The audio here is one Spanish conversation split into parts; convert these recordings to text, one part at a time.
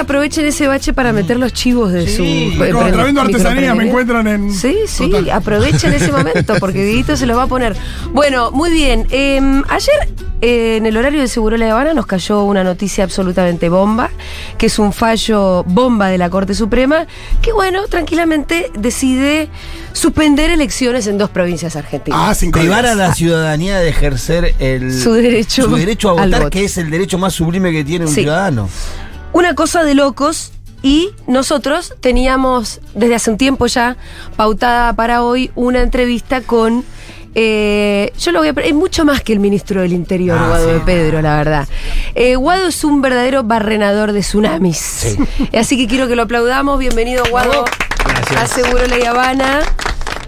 que aprovechen ese bache para meter los chivos de su. Sí, eh, artesanía, me encuentran en. Sí, sí, Total. aprovechen ese momento porque Dieguito se los va a poner. Bueno, muy bien. Eh, ayer eh, en el horario de Seguro La Habana nos cayó una noticia absolutamente bomba, que es un fallo bomba de la Corte Suprema, que bueno, tranquilamente decide suspender elecciones en dos provincias argentinas. Ah, sin Privar a la ciudadanía de ejercer el, Su derecho su derecho a votar, voto. que es el derecho más sublime que tiene un Sí. ciudadano. Una cosa de locos. Y nosotros teníamos desde hace un tiempo ya pautada para hoy una entrevista con. eh, yo lo voy a. Es mucho más que el ministro del Interior, Ah, Guado sí. de Pedro, la verdad. Eh, Guado es un verdadero barrenador de tsunamis. Así que quiero que lo aplaudamos. Bienvenido, Guado. Gracias. A Seguro La Habana.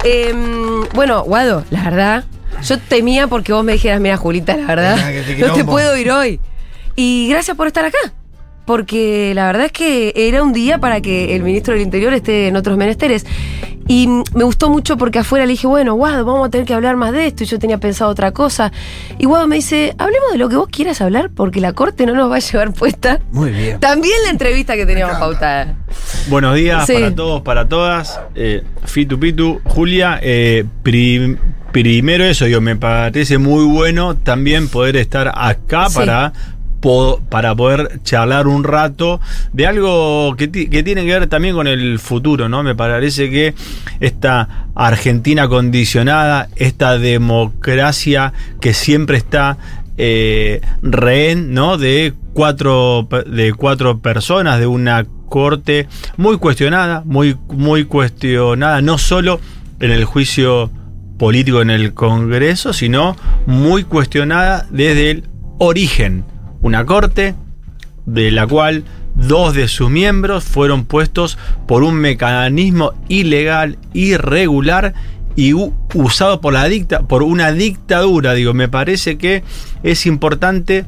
Em, bueno, Guado, la verdad. Yo temía porque vos me dijeras, mira, Julita, la verdad, no te quilombo". puedo ir hoy. Y gracias por estar acá. Porque la verdad es que era un día para que el ministro del Interior esté en otros menesteres. Y me gustó mucho porque afuera le dije, bueno, Guado, vamos a tener que hablar más de esto. Y yo tenía pensado otra cosa. Y Guado me dice, hablemos de lo que vos quieras hablar porque la corte no nos va a llevar puesta. Muy bien. También la entrevista que teníamos pautada. Buenos días Sí. para todos, para todas. Eh, Fitu Pitu, Julia. eh, prim- primero eso, digo, me parece muy bueno también poder estar acá Sí. para, para poder charlar un rato de algo que, ti- que tiene que ver también con el futuro, ¿no? Me parece que esta Argentina condicionada, esta democracia que siempre está eh, rehén, ¿no? De cuatro, de cuatro personas, de una corte muy cuestionada, muy, muy cuestionada, no solo en el juicio político en el Congreso, sino muy cuestionada desde el origen. Una corte de la cual dos de sus miembros fueron puestos por un mecanismo ilegal, irregular y usado por la dicta, por una dictadura. Digo, me parece que es importante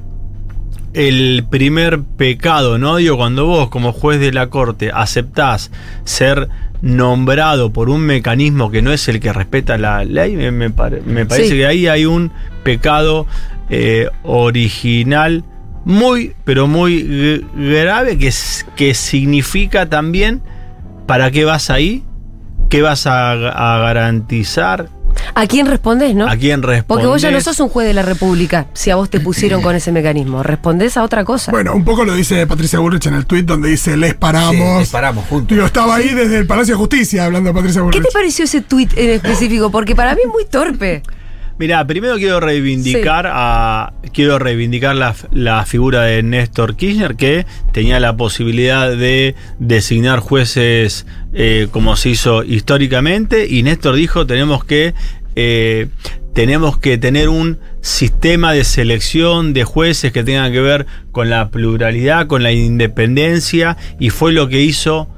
el primer pecado, ¿no? Digo, cuando vos como juez de la corte aceptás ser nombrado por un mecanismo que no es el que respeta la ley, me, me pare- me parece Sí. que ahí hay un pecado eh, original muy, pero muy grave que, que significa también para qué vas ahí, qué vas a, a garantizar, ¿A quién respondés, no? a quién respondés. Porque vos ya no sos un juez de la República, si a vos te pusieron con ese mecanismo. Respondés a otra cosa. Bueno, un poco lo dice Patricia Bullrich en el tweet donde dice les paramos. Sí, les paramos juntos. Digo, estaba ahí desde el Palacio de Justicia hablando de Patricia ¿Qué Bullrich. te pareció ese tuit en específico? Porque para mí es muy torpe. Mira, primero quiero reivindicar a quiero reivindicar la, la figura de Néstor Kirchner que tenía la posibilidad de designar jueces eh, como se hizo históricamente y Néstor dijo tenemos que eh, tenemos que tener un sistema de selección de jueces que tenga que ver con la pluralidad, con la independencia y fue lo que hizo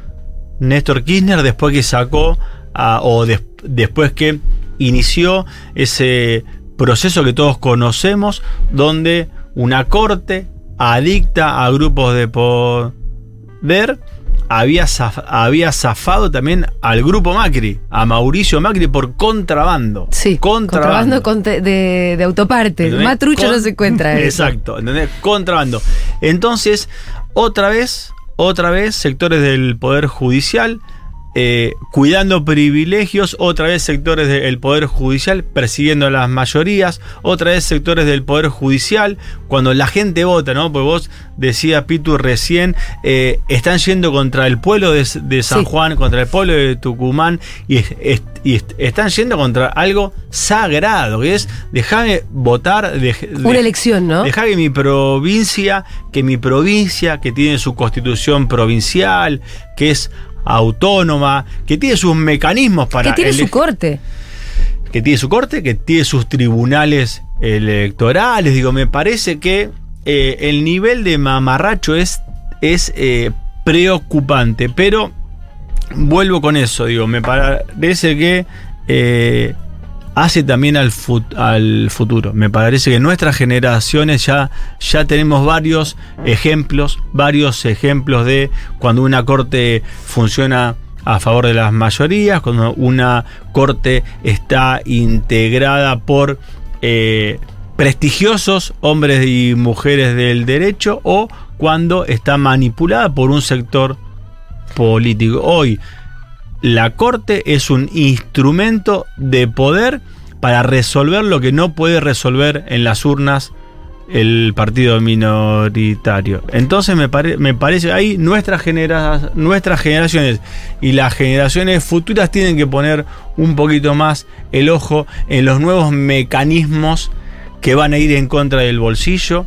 Néstor Kirchner después que sacó a- o des- después que inició ese proceso que todos conocemos donde una corte adicta a grupos de poder había, zaf- había zafado también al grupo Macri, a Mauricio Macri por contrabando. Sí. Contrabando con te- de, de autoparte. ¿Entendés? Más trucho Con- no se encuentra. eso. Exacto, ¿entendés? Contrabando. Entonces, otra vez, otra vez, sectores del Poder Judicial eh, cuidando privilegios, otra vez sectores del Poder Judicial persiguiendo a las mayorías, otra vez sectores del Poder Judicial, cuando la gente vota, ¿no? Porque vos decía Pitu recién, eh, están yendo contra el pueblo de, de San Sí. Juan, contra el pueblo de Tucumán, y, es- es- y est- están yendo contra algo sagrado, que es dejarme votar. Una elección, ¿no? Dejar que mi provincia, que mi provincia, que tiene su constitución provincial, que es autónoma, que tiene sus mecanismos para. que tiene su corte. que tiene su corte, que tiene sus tribunales electorales. Digo, me parece que eh, el nivel de mamarracho es, es eh, preocupante, pero vuelvo con eso, digo, me parece que eh, hace también al, fut- al futuro. Me parece que nuestras generaciones ya, ya tenemos varios ejemplos, varios ejemplos de cuando una corte funciona a favor de las mayorías, cuando una corte está integrada por eh, prestigiosos hombres y mujeres del derecho o cuando está manipulada por un sector político. Hoy la Corte es un instrumento de poder para resolver lo que no puede resolver en las urnas el partido minoritario. Entonces me, pare- me parece ahí nuestras, nuestras generaciones y las generaciones futuras tienen que poner un poquito más el ojo en los nuevos mecanismos que van a ir en contra del bolsillo,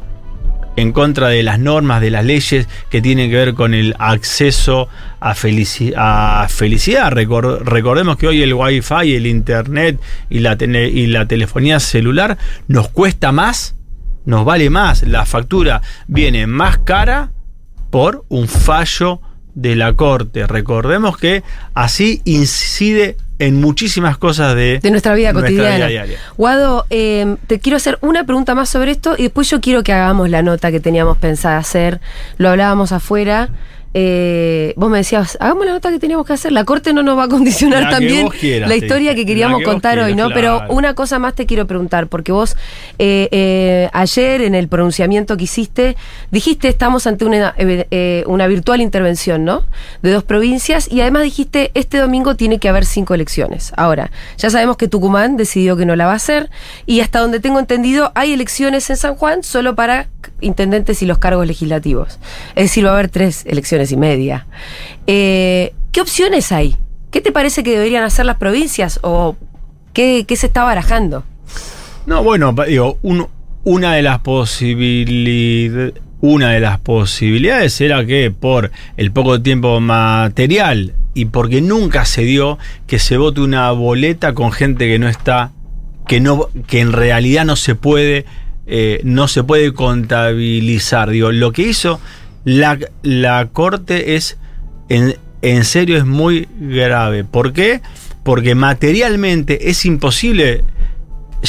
en contra de las normas, de las leyes que tienen que ver con el acceso a, felici- a felicidad. Recor- recordemos que hoy el wifi, el internet y la, y la telefonía celular nos cuesta más, nos vale más. La factura viene más cara por un fallo de la corte. Recordemos que así incide en muchísimas cosas de, de nuestra vida cotidiana. vida diaria. Guado, eh, te quiero hacer una pregunta más sobre esto y después yo quiero que hagamos la nota que teníamos pensada hacer. Lo hablábamos afuera. Eh, vos me decías, hagamos la nota que teníamos que hacer. La corte no nos va a condicionar La también quieras, la historia que queríamos que contar hoy, ¿no? Pero una cosa más te quiero preguntar, porque vos eh, eh, ayer en el pronunciamiento que hiciste, dijiste estamos ante una, una virtual intervención, ¿no? De dos provincias y además dijiste este domingo tiene que haber cinco elecciones. Ahora, ya sabemos que Tucumán decidió que no la va a hacer y hasta donde tengo entendido hay elecciones en San Juan solo para intendentes y los cargos legislativos. Es decir, va a haber tres elecciones y media. Eh, ¿Qué opciones hay? ¿Qué te parece que deberían hacer las provincias o qué, qué se está barajando? No, bueno, digo, un- una de las posibilidades. Una de las posibilidades era que por el poco tiempo material y porque nunca se dio que se vote una boleta con gente que no está, que no, que en realidad no se puede, eh, no se puede contabilizar. Digo, lo que hizo la, la corte es en, en serio es muy grave. ¿Por qué? Porque materialmente es imposible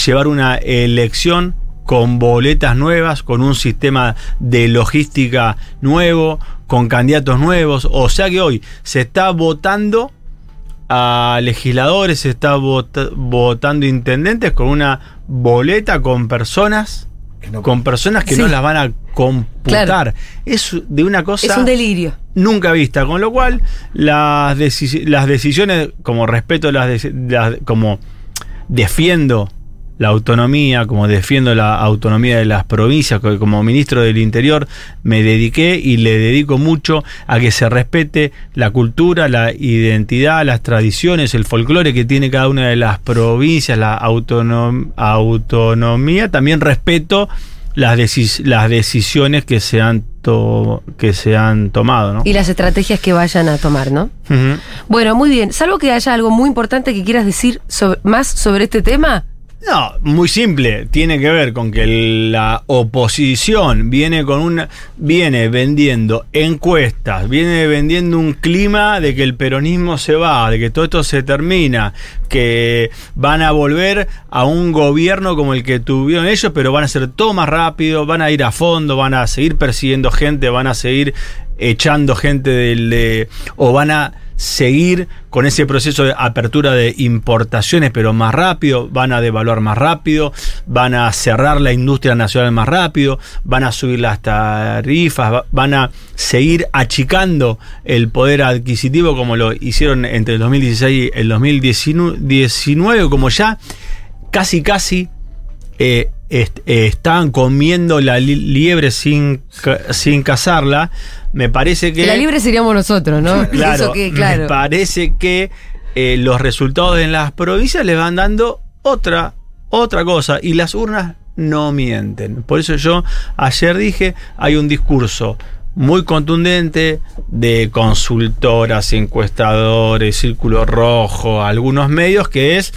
llevar una elección con boletas nuevas, con un sistema de logística nuevo, con candidatos nuevos. O sea que hoy se está votando a legisladores, se está vota- votando intendentes con una boleta con personas. No- con personas que Sí. no las van a computar. Claro. Es de una cosa Es un delirio. nunca vista, con lo cual las, deci- las decisiones, como respeto las- como defiendo la autonomía, como defiendo la autonomía de las provincias, que como ministro del Interior me dediqué y le dedico mucho a que se respete la cultura, la identidad, las tradiciones, el folclore que tiene cada una de las provincias, la autonom- autonomía, también respeto las, decis- las decisiones que se han, que se han tomado. ¿no? Y las estrategias que vayan a tomar, ¿no? Bueno, muy bien. Salvo que haya algo muy importante que quieras decir sobre- más sobre este tema. No, muy simple. Tiene que ver con que la oposición viene con una. viene vendiendo encuestas, viene vendiendo un clima de que el peronismo se va, de que todo esto se termina, que van a volver a un gobierno como el que tuvieron ellos, pero van a ser todo más rápido, van a ir a fondo, van a seguir persiguiendo gente, van a seguir echando gente del de, o van a seguir con ese proceso de apertura de importaciones, pero más rápido, van a devaluar más rápido, van a cerrar la industria nacional más rápido, van a subir las tarifas, va- van a seguir achicando el poder adquisitivo como lo hicieron entre el 2016 y el 2019, como ya casi casi eh, est- eh, estaban comiendo la li- liebre sin, ca- sin cazarla, me parece que... La libre seríamos nosotros, ¿no? Claro, Eso que, me parece que eh, los resultados en las provincias les van dando otra, otra cosa y las urnas no mienten. Por eso yo ayer dije, hay un discurso muy contundente de consultoras, encuestadores, Círculo Rojo, algunos medios, que es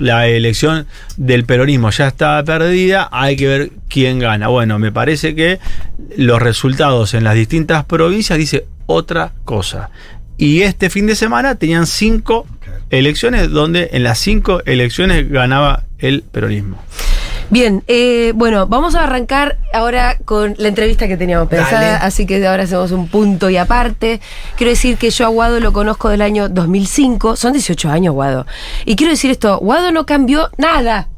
la elección del peronismo ya está perdida, hay que ver quién gana. Bueno, me parece que los resultados en las distintas provincias dice otra cosa. Y este fin de semana tenían cinco elecciones donde en las cinco elecciones ganaba el peronismo. Bien, eh, bueno, vamos a arrancar ahora con la entrevista que teníamos pensada, Dale. así que ahora hacemos un punto y aparte. Quiero decir que yo a Guado lo conozco del año 2005, son 18 años Guado. Y quiero decir esto, Guado no cambió nada.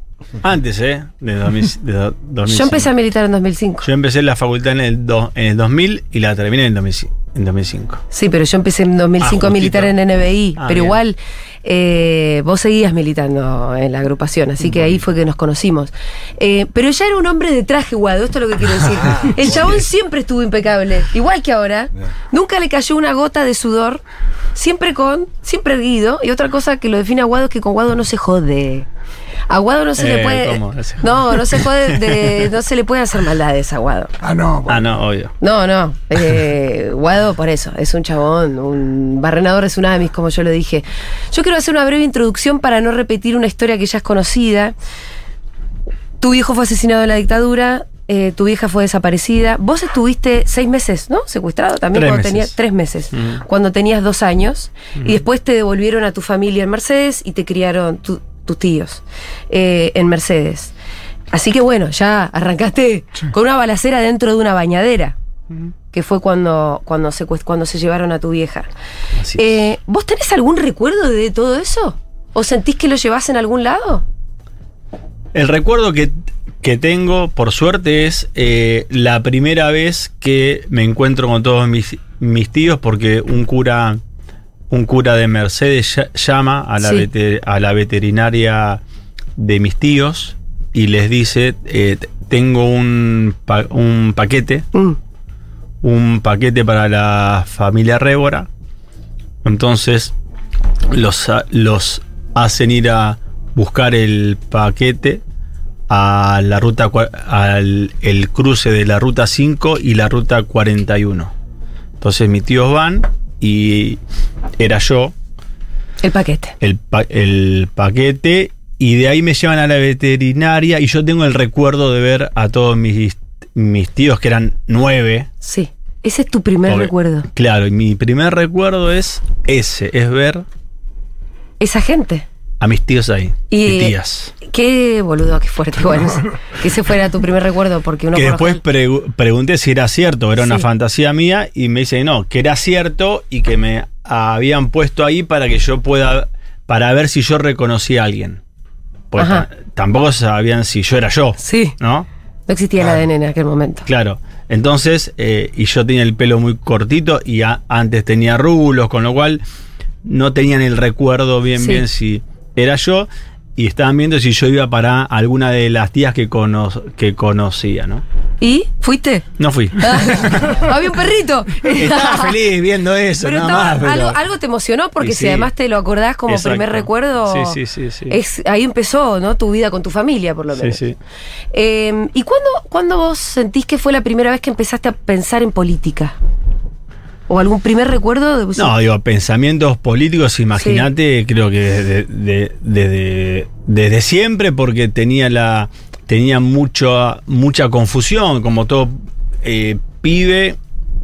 Antes, ¿eh? De, 2000 de do- 2005. Yo empecé a militar en 2005. Yo empecé la facultad en el, do- en el 2000 y la terminé en el 2005. En 2005. Sí, pero yo empecé en 2005 a Ah, militar en. NBI. Ah, pero bien. igual eh, vos seguías militando en la agrupación, así que ahí fue que nos conocimos. Eh, pero ya era un hombre de traje, Guado, esto es lo que quiero decir. El chabón siempre estuvo impecable, igual que ahora. Nunca le cayó una gota de sudor, siempre con, siempre erguido. Y otra cosa que lo define a Guado es que con Guado no se jode. A Guado no se Eh, le puede. ¿cómo? No. No, se jode, de- no se le puede hacer maldades a Guado. Ah, no. Ah, no, obvio. No, no. Eh, Guado, por eso, es un chabón, un barrenador de tsunamis, como yo lo dije. Yo quiero hacer una breve introducción para no repetir una historia que ya es conocida. Tu hijo fue asesinado en la dictadura, eh, tu hija fue desaparecida. Vos estuviste seis meses, ¿no? Secuestrado también Tres cuando meses. tenías tres meses, Mm. cuando tenías dos años. Y después te devolvieron a tu familia en Mercedes y te criaron tu- tus tíos eh, en Mercedes. Así que bueno, ya arrancaste con una balacera dentro de una bañadera, que fue cuando, cuando, se, cuando se llevaron a tu vieja. Eh, ¿Vos tenés algún recuerdo de todo eso? ¿O sentís que lo llevas en algún lado? El recuerdo que, que tengo, por suerte, es eh, la primera vez que me encuentro con todos mis, mis tíos porque un cura, un cura de Mercedes lla- llama a la, Sí. a la veterinaria de mis tíos y les dice, eh, tengo un, pa- un paquete, Mm. un paquete para la familia Rébora. Entonces los, los hacen ir a buscar el paquete a la ruta al el cruce de la ruta 5 y la ruta 41. Entonces mis tíos van y era yo El paquete. el, pa- el paquete y de ahí me llevan a la veterinaria y yo tengo el recuerdo de ver a todos mis, mis tíos que eran nueve. Sí. Ese es tu primer Porque- recuerdo. Claro, y mi primer recuerdo es ese, es ver Esa gente. A mis tíos ahí, Y tías. qué boludo, qué fuerte. Bueno, que ese fuera tu primer recuerdo, porque uno Que después pregu- pregunté si era cierto, era una Sí. fantasía mía, y me dice no, que era cierto y que me habían puesto ahí para que yo pueda, para ver si yo reconocía a alguien. Pues tampoco sabían si yo era yo, Sí. ¿no? No existía el ADN en aquel momento. Claro. Entonces, eh, y yo tenía el pelo muy cortito y antes tenía rulos, con lo cual no tenían el recuerdo bien, Sí. bien si era yo. Y estaban viendo si yo iba para alguna de las tías que, cono- que conocía, ¿no? ¿Y? ¿Fuiste? No fui. Había un perrito. Estaba feliz viendo eso, Pero, nada estaba- más. pero- algo, algo te emocionó porque si sí. además te lo acordás como Exacto. primer recuerdo, Sí, sí, sí, sí. Es, ahí empezó ¿no? tu vida con tu familia, por lo Sí, menos. sí. Eh, ¿Y cuándo, cuándo vos sentís que fue la primera vez que empezaste a pensar en política? ¿O algún primer recuerdo? De, No, digo, pensamientos políticos, imagínate, creo que desde, de- desde, desde siempre, porque tenía la tenía mucho, mucha confusión, como todo eh, pibe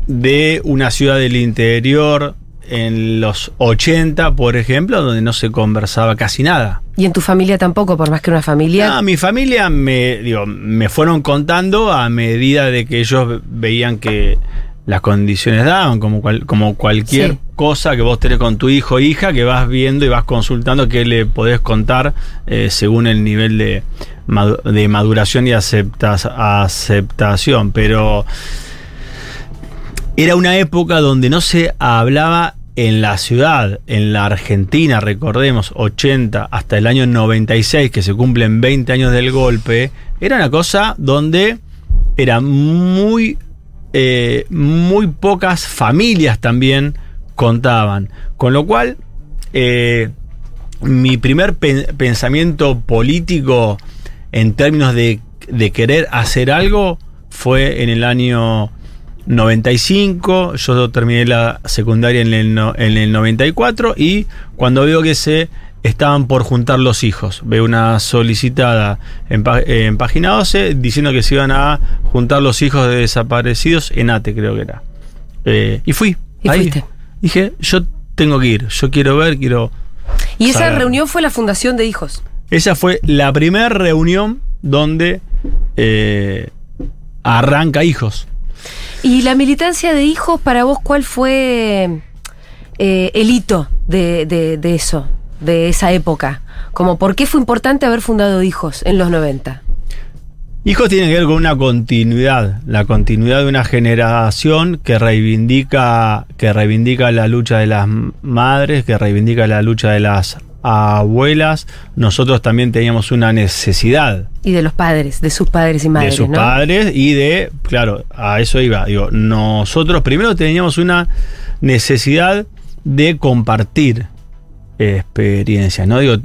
de una ciudad del interior en los 80, por ejemplo, donde no se conversaba casi nada. Y en tu familia tampoco, por más que una familia. Ah, mi familia me, digo, me fueron contando a medida de que ellos veían que las condiciones daban, como, cual- como cualquier Sí. cosa que vos tenés con tu hijo o hija, que vas viendo y vas consultando qué le podés contar eh, según el nivel de, de maduración y aceptas- aceptación. Pero era una época donde no se hablaba en la ciudad, en la Argentina, recordemos, 80 hasta el año 96, que se cumplen 20 años del golpe, era una cosa donde era muy, eh, muy pocas familias también contaban. Con lo cual, eh, mi primer pen- pensamiento político en términos de, querer hacer algo fue en el año 95, yo terminé la secundaria en el, en el 94 y cuando veo que se estaban por juntar los hijos, veo una solicitada en, en página 12 diciendo que se iban a juntar los hijos de desaparecidos en ATE creo que era. Eh, y fui. Y ahí. fuiste. Dije, yo tengo que ir, yo quiero ver, quiero... y esa reunión fue la fundación de hijos. Esa fue la primera reunión donde eh, arranca hijos. ¿Y la militancia de hijos, para vos, cuál fue eh, el hito de, de- de eso, de esa época? Como por qué fue importante haber fundado Hijos en los 90. Hijos tiene que ver con una continuidad, la continuidad de una generación que reivindica, que reivindica la lucha de las madres, que reivindica la lucha de las abuelas. Nosotros también teníamos una necesidad Y de los padres, de sus padres y madres, de sus ¿no? padres y de, claro, a eso iba. Digo, nosotros primero teníamos una necesidad de compartir experiencias, ¿no? Digo,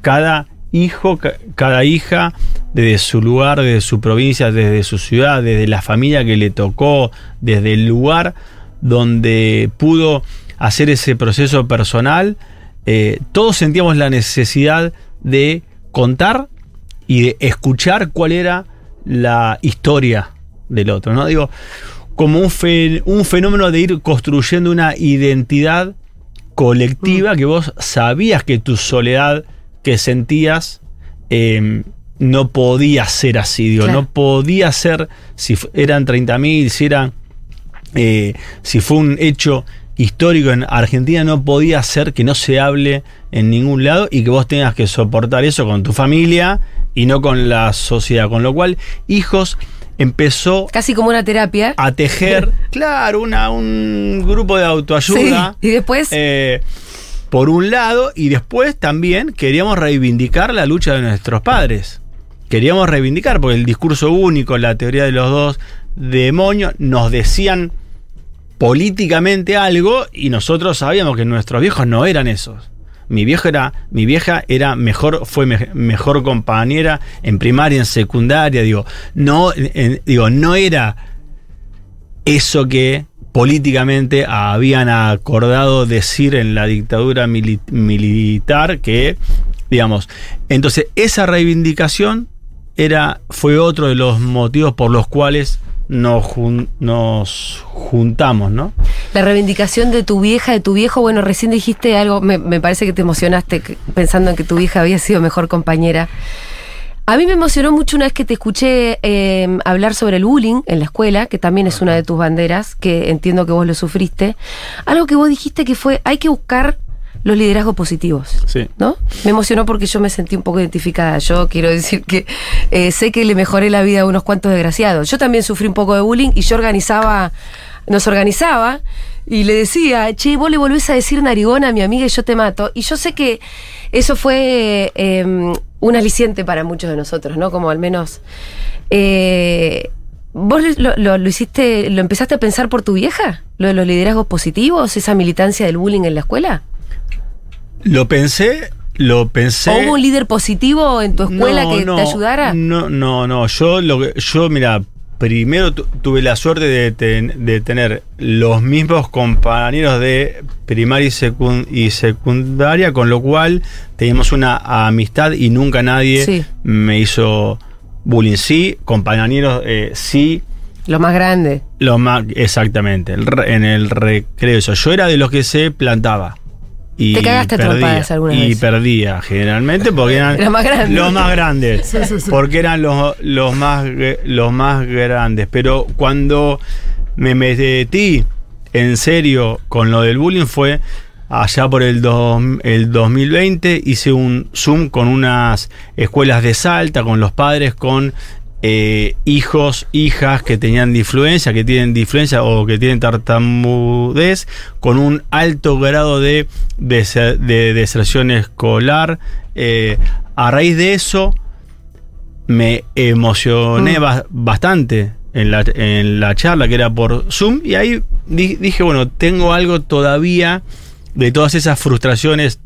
cada hijo, ca- cada hija, desde su lugar, desde su provincia, desde su ciudad, desde la familia que le tocó, desde el lugar donde pudo hacer ese proceso personal, eh, todos sentíamos la necesidad de contar y de escuchar cuál era la historia del otro, ¿no? Digo, como un fenómeno de ir construyendo una identidad colectiva que vos sabías que tu soledad que sentías eh, no podía ser así, digo, Claro. no podía ser si eran 30.000, si eran eh, si fue un hecho histórico en Argentina, no podía ser que no se hable en ningún lado y que vos tengas que soportar eso con tu familia y no con la sociedad. Con lo cual, Hijos empezó Casi como una terapia. a tejer, claro, una, un grupo de autoayuda. Sí, y después- eh, por un lado, y después también queríamos reivindicar la lucha de nuestros padres. Queríamos reivindicar, porque el discurso único, la teoría de los dos demonios, nos decían políticamente algo y nosotros sabíamos que nuestros viejos no eran esos. Mi vieja era, mejor, fue me- mejor compañera en primaria, en secundaria, digo, no, digo, no era eso que políticamente habían acordado decir en la dictadura mili- militar que, digamos, entonces esa reivindicación era, fue otro de los motivos por los cuales nos, nos juntamos, ¿no? La reivindicación de tu vieja, de tu viejo, bueno, recién dijiste algo, me, me parece que te emocionaste pensando en que tu vieja había sido mejor compañera. A mí me emocionó mucho una vez que te escuché eh, hablar sobre el bullying en la escuela, que también es una de tus banderas, que entiendo que vos lo sufriste. Algo que vos dijiste que fue, hay que buscar los liderazgos positivos. Sí. ¿No? Me emocionó porque yo me sentí un poco identificada. Yo quiero decir que eh, sé que le mejoré la vida a unos cuantos desgraciados. Yo también sufrí un poco de bullying y yo organizaba, nos organizaba y le decía, che, vos le volvés a decir narigona a mi amiga y yo te mato. Y yo sé que eso fue eh, un aliciente para muchos de nosotros, ¿no? Como al menos... eh, ¿Vos lo, lo- lo hiciste, lo empezaste a pensar por tu vieja? ¿Lo de los liderazgos positivos, esa militancia del bullying en la escuela? Lo pensé, lo pensé. ¿O hubo un líder positivo en tu escuela No, que no, te ayudara? No, no, no. Yo, lo yo mira, primero tu- tuve la suerte de, ten- de tener los mismos compañeros de primaria y, secun- y secundaria, con lo cual teníamos una amistad y nunca nadie Sí. me hizo bullying. Sí, compañeros, eh, sí. Lo más grande. Lo más, exactamente, en el recreo. eso. Yo era de los que se plantaba. Y Te cagaste trompadas alguna Y vez. perdía, generalmente, porque eran más los más grandes. Sí, sí, sí. Porque eran los, los, más, los más grandes. Pero cuando me metí en serio con lo del bullying fue allá por el, dos- el 2020. Hice un Zoom con unas escuelas de Salta, con los padres, con eh, hijos, hijas que tenían difluencia, que tienen difluencia o que tienen tartamudez, con un alto grado de, dese- de deserción escolar. Eh, a raíz de eso, me emocioné Mm. ba- bastante en la, en la charla que era por Zoom y ahí di- dije, bueno, tengo algo todavía de todas esas frustraciones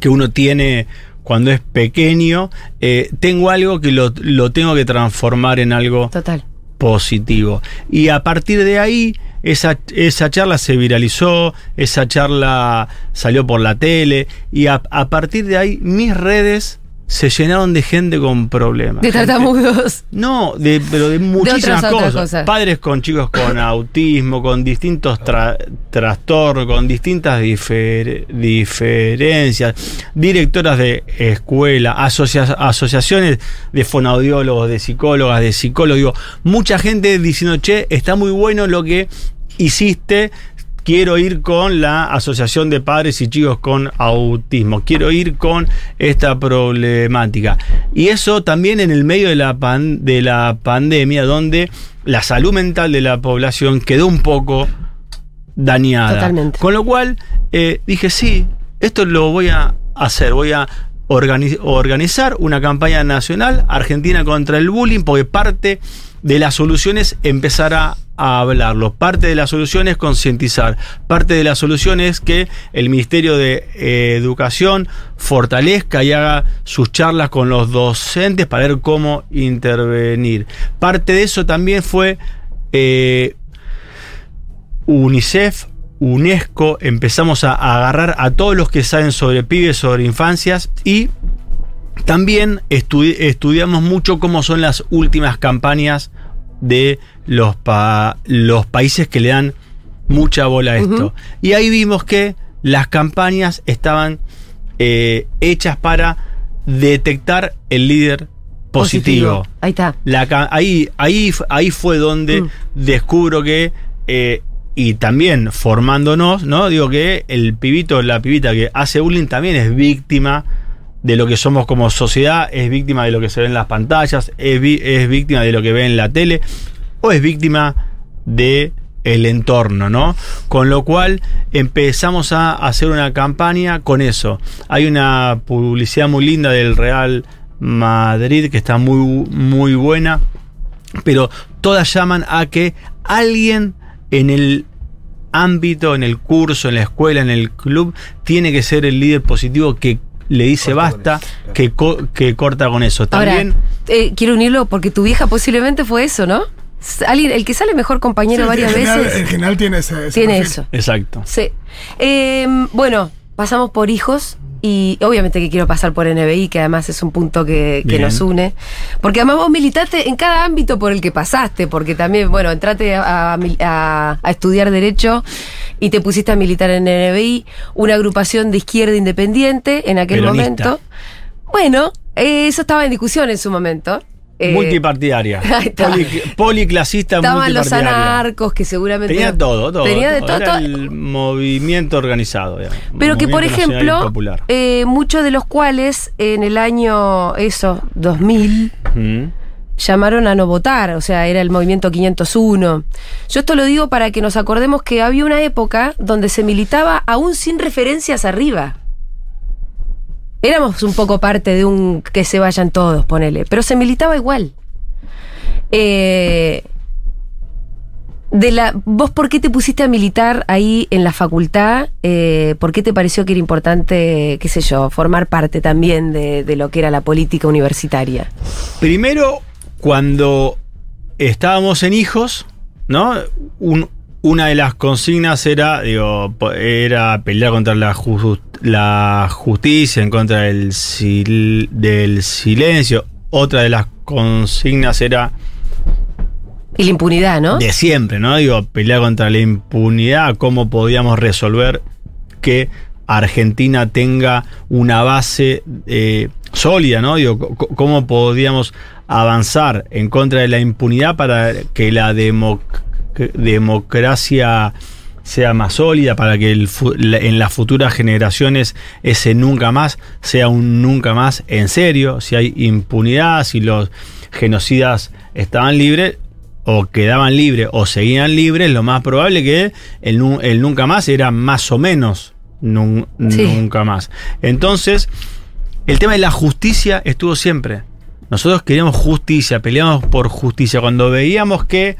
que uno tiene cuando es pequeño, eh, tengo algo que lo, lo tengo que transformar en algo Total. positivo. Y a partir de ahí, esa, esa charla se viralizó, esa charla salió por la tele, y a, a partir de ahí mis redes se llenaron de gente con problemas. De tartamudos. no, de, pero de muchísimas otras cosas. cosas. Padres con chicos con autismo, con distintos tra- trastornos, con distintas difer- diferencias, directoras de escuela, asocia- asociaciones de fonoaudiólogos, de psicólogas, de psicólogos. Digo, mucha gente diciendo, che, está muy bueno lo que hiciste. Quiero ir con la Asociación de Padres y Chicos con Autismo, quiero ir con esta problemática. Y eso también en el medio de la, pan- de la pandemia, donde la salud mental de la población quedó un poco dañada. Totalmente. Con lo cual eh, dije, sí, esto lo voy a hacer, voy a organi- organizar una campaña nacional Argentina contra el bullying, porque parte de las soluciones es empezar a, a hablarlo, parte de la solución es concientizar, parte de la solución es que el Ministerio de eh, Educación fortalezca y haga sus charlas con los docentes para ver cómo intervenir. Parte de eso también fue eh, UNICEF, UNESCO, empezamos a, a agarrar a todos los que saben sobre pibes, sobre infancias y también estudi- estudiamos mucho cómo son las últimas campañas de los, pa- los países que le dan mucha bola a esto. Y ahí vimos que las campañas estaban eh, hechas para detectar el líder positivo. Ahí está. La ahí, ahí, ahí fue donde Mm. descubro que, eh, y también formándonos, ¿no? Digo que el pibito, la pibita que hace bullying también es víctima de lo que somos como sociedad, es víctima de lo que se ve en las pantallas, es, es víctima de lo que ve en la tele, o es víctima de el entorno, ¿no? Con lo cual empezamos a hacer una campaña con eso. Hay una publicidad muy linda del Real Madrid que está muy, muy buena, pero todas llaman a que alguien en el ámbito, en el curso, en la escuela, en el club, tiene que ser el líder positivo que le dice basta, que, co- que corta con eso. También, Ahora, eh, quiero unirlo porque tu vieja posiblemente fue eso, ¿no? Alguien, el que sale mejor compañero Sí, varias en general- veces En general tiene ese. ese tiene perfil. eso. exacto. Sí. Eh, bueno, pasamos por hijos y obviamente que quiero pasar por NBI, que además es un punto que, nos une. Porque además vos militaste en cada ámbito por el que pasaste, porque también, bueno, entraste a, estudiar Derecho y te pusiste a militar en NBI, una agrupación de izquierda independiente en aquel Peronista. momento. Bueno, eh, eso estaba en discusión en su momento. Eh, multipartidaria. policlasista Estaban los anarcos que seguramente. Tenía todo, todo. Tenía de todo. todo. Era el movimiento organizado. digamos. Pero que, por ejemplo, eh, muchos de los cuales en el año, eso, 2000, Mm. llamaron a no votar, o sea, era el movimiento 501. Yo esto lo digo para que nos acordemos que había una época donde se militaba aún sin referencias arriba. Éramos un poco parte de un que se vayan todos, ponele, pero se militaba igual. Eh, de la, ¿Vos por qué te pusiste a militar ahí en la facultad? Eh, ¿Por qué te pareció que era importante, qué sé yo, formar parte también de, de lo que era la política universitaria? Primero, cuando estábamos en hijos, ¿no? Un- una de las consignas era, digo, era pelear contra la, ju- la justicia, en contra del, sil- del silencio. Otra de las consignas era Y la impunidad, ¿no? de siempre, ¿no? Digo, pelear contra la impunidad, cómo podíamos resolver que Argentina tenga una base eh, sólida, ¿no? Digo, cómo podíamos avanzar en contra de la impunidad para que la democ- democracia sea más sólida, para que el en las futuras generaciones ese nunca más sea un nunca más en serio, si hay impunidad, si los genocidas estaban libres, o quedaban libres o seguían libres, lo más probable que el, el nunca más era más o menos nun- Sí. nunca más. Entonces, el tema de la justicia estuvo siempre. Nosotros queríamos justicia, peleamos por justicia. Cuando veíamos que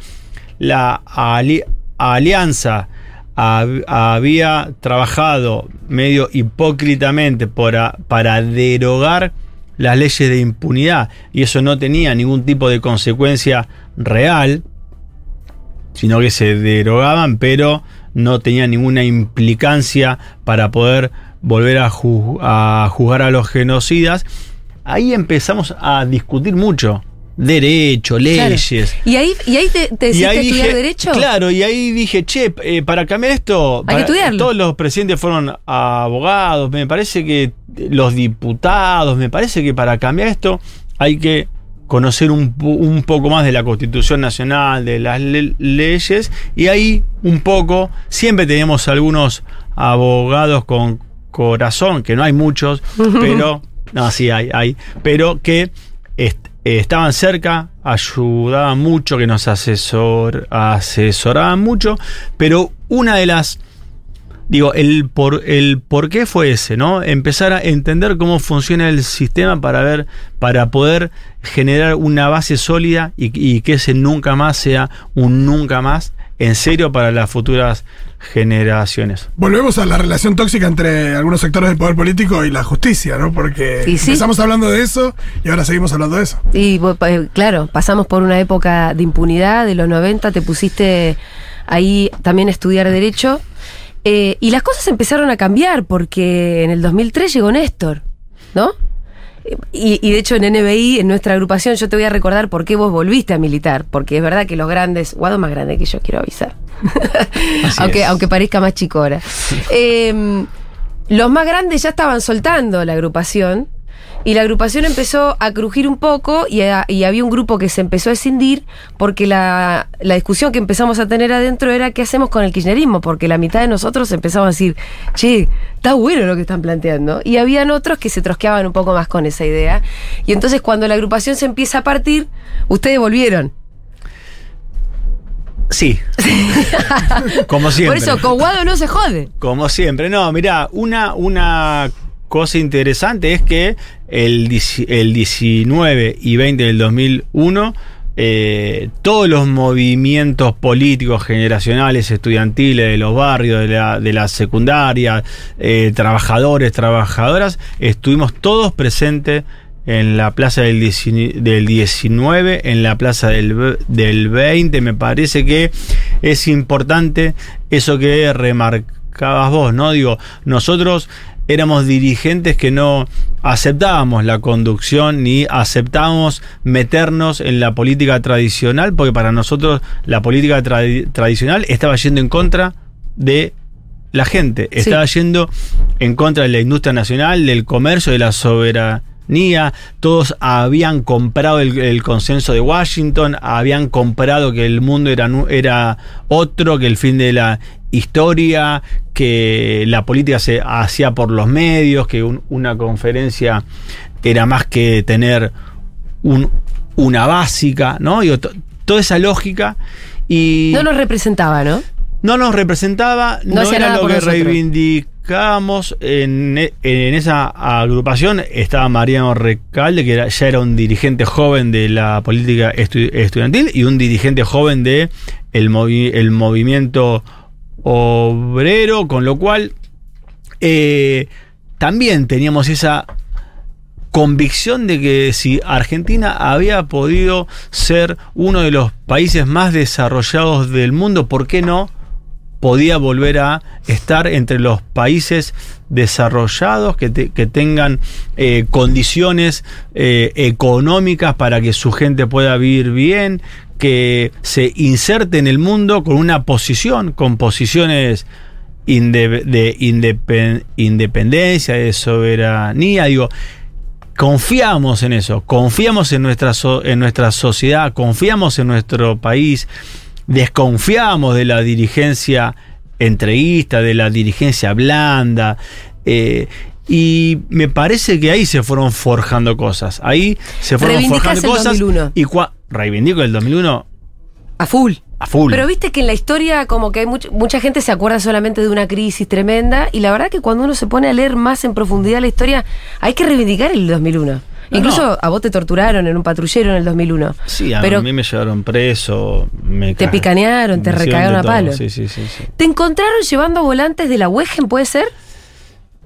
la ali- alianza hab- había trabajado medio hipócritamente para, para derogar las leyes de impunidad y eso no tenía ningún tipo de consecuencia real, sino que se derogaban, pero no tenía ninguna implicancia para poder volver a, a juzgar a los genocidas. Ahí empezamos a discutir mucho. Derecho, Claro. leyes. ¿Y ahí, y ahí te, te Y decidiste ahí estudiar dije, Derecho? Claro, y ahí dije, che, eh, para cambiar esto, Hay que para- estudiarlo. todos los presidentes fueron abogados, me parece que los diputados, me parece que para cambiar esto hay que conocer un, un poco más de la Constitución Nacional, de las le- leyes, y ahí un poco, siempre tenemos algunos abogados con corazón, que no hay muchos, pero, no, sí hay, hay, pero que eh, estaban cerca, ayudaban mucho, que nos asesor, asesoraban mucho, pero una de las Digo, el por, el por qué fue ese, ¿no? Empezar a entender cómo funciona el sistema para ver, para poder generar una base sólida y, y que ese nunca más sea un nunca más en serio para las futuras generaciones. Volvemos a la relación tóxica entre algunos sectores del poder político y la justicia, ¿no? Porque sí. empezamos hablando de eso y ahora seguimos hablando de eso. Y eh, claro, pasamos por una época de impunidad de los 90, te pusiste ahí también a estudiar Derecho. eh, y las cosas empezaron a cambiar porque en el 2003 llegó Néstor, ¿no? Y, y de hecho en NBI, en nuestra agrupación, yo te voy a recordar por qué vos volviste a militar. Porque es verdad que los grandes, Guado más grande que yo, quiero avisar. aunque, es. aunque parezca más chico ahora. Eh, los más grandes ya estaban soltando la agrupación. Y la agrupación empezó a crujir un poco y, a- y había un grupo que se empezó a escindir porque la, la discusión que empezamos a tener adentro era qué hacemos con el kirchnerismo, porque la mitad de nosotros empezamos a decir, che, está bueno lo que están planteando. Y habían otros que se trosqueaban un poco más con esa idea. Y entonces cuando la agrupación se empieza a partir, ustedes volvieron. Sí. Como siempre. Por eso, con Guado no se jode. Como siempre, no, mirá, una, una cosa interesante es que el, el 19 y 20 del 2001, eh, todos los movimientos políticos generacionales, estudiantiles de los barrios, de la, secundaria, eh, trabajadores, trabajadoras, estuvimos todos presentes en la plaza del, 19, del 19, en la plaza del, del 20. Me parece que es importante eso que remarcabas vos, ¿no? Digo, nosotros éramos dirigentes que no aceptábamos la conducción ni aceptábamos meternos en la política tradicional, porque para nosotros la política tradi- tradicional estaba yendo en contra de la gente, Sí. estaba yendo en contra de la industria nacional, del comercio, de la soberanía. Todos habían comprado el, el consenso de Washington, habían comprado que el mundo era, era otro, que el fin de la historia, que la política se hacía por los medios, que un- una conferencia era más que tener un- una básica, ¿no? Digo, to- toda esa lógica. Y No nos representaba, ¿no? no nos representaba, No no, era lo que nosotros. reivindicábamos. En, e- en esa agrupación estaba Mariano Recalde, que era- ya era un dirigente joven de la política estu- estudiantil y un dirigente joven de el, movi- el movimiento obrero, con lo cual eh, también teníamos esa convicción de que si Argentina había podido ser uno de los países más desarrollados del mundo, ¿por qué no podía volver a estar entre los países desarrollados que, te- que tengan eh, condiciones eh, económicas para que su gente pueda vivir bien, que se inserte en el mundo con una posición, con posiciones inde- de indepen- independencia, de soberanía, digo, confiamos en eso, confiamos en nuestra, so- en nuestra sociedad, confiamos en nuestro país, desconfiamos de la dirigencia entreguista, de la dirigencia blanda, eh, y me parece que ahí se fueron forjando cosas, ahí se fueron forjando cosas. 2001. Y cua- reivindico el 2001 A full. a full. Pero viste que en la historia como que hay much- mucha gente se acuerda solamente de una crisis tremenda y la verdad que cuando uno se pone a leer más en profundidad la historia hay que reivindicar el 2001. No, Incluso no. a vos te torturaron en un patrullero en el 2001. Sí, a Pero mí me llevaron preso. Me Te ca- picanearon, te recagaron a palo. Sí, sí, sí, sí. ¿te encontraron llevando volantes de la UEGEN, puede ser?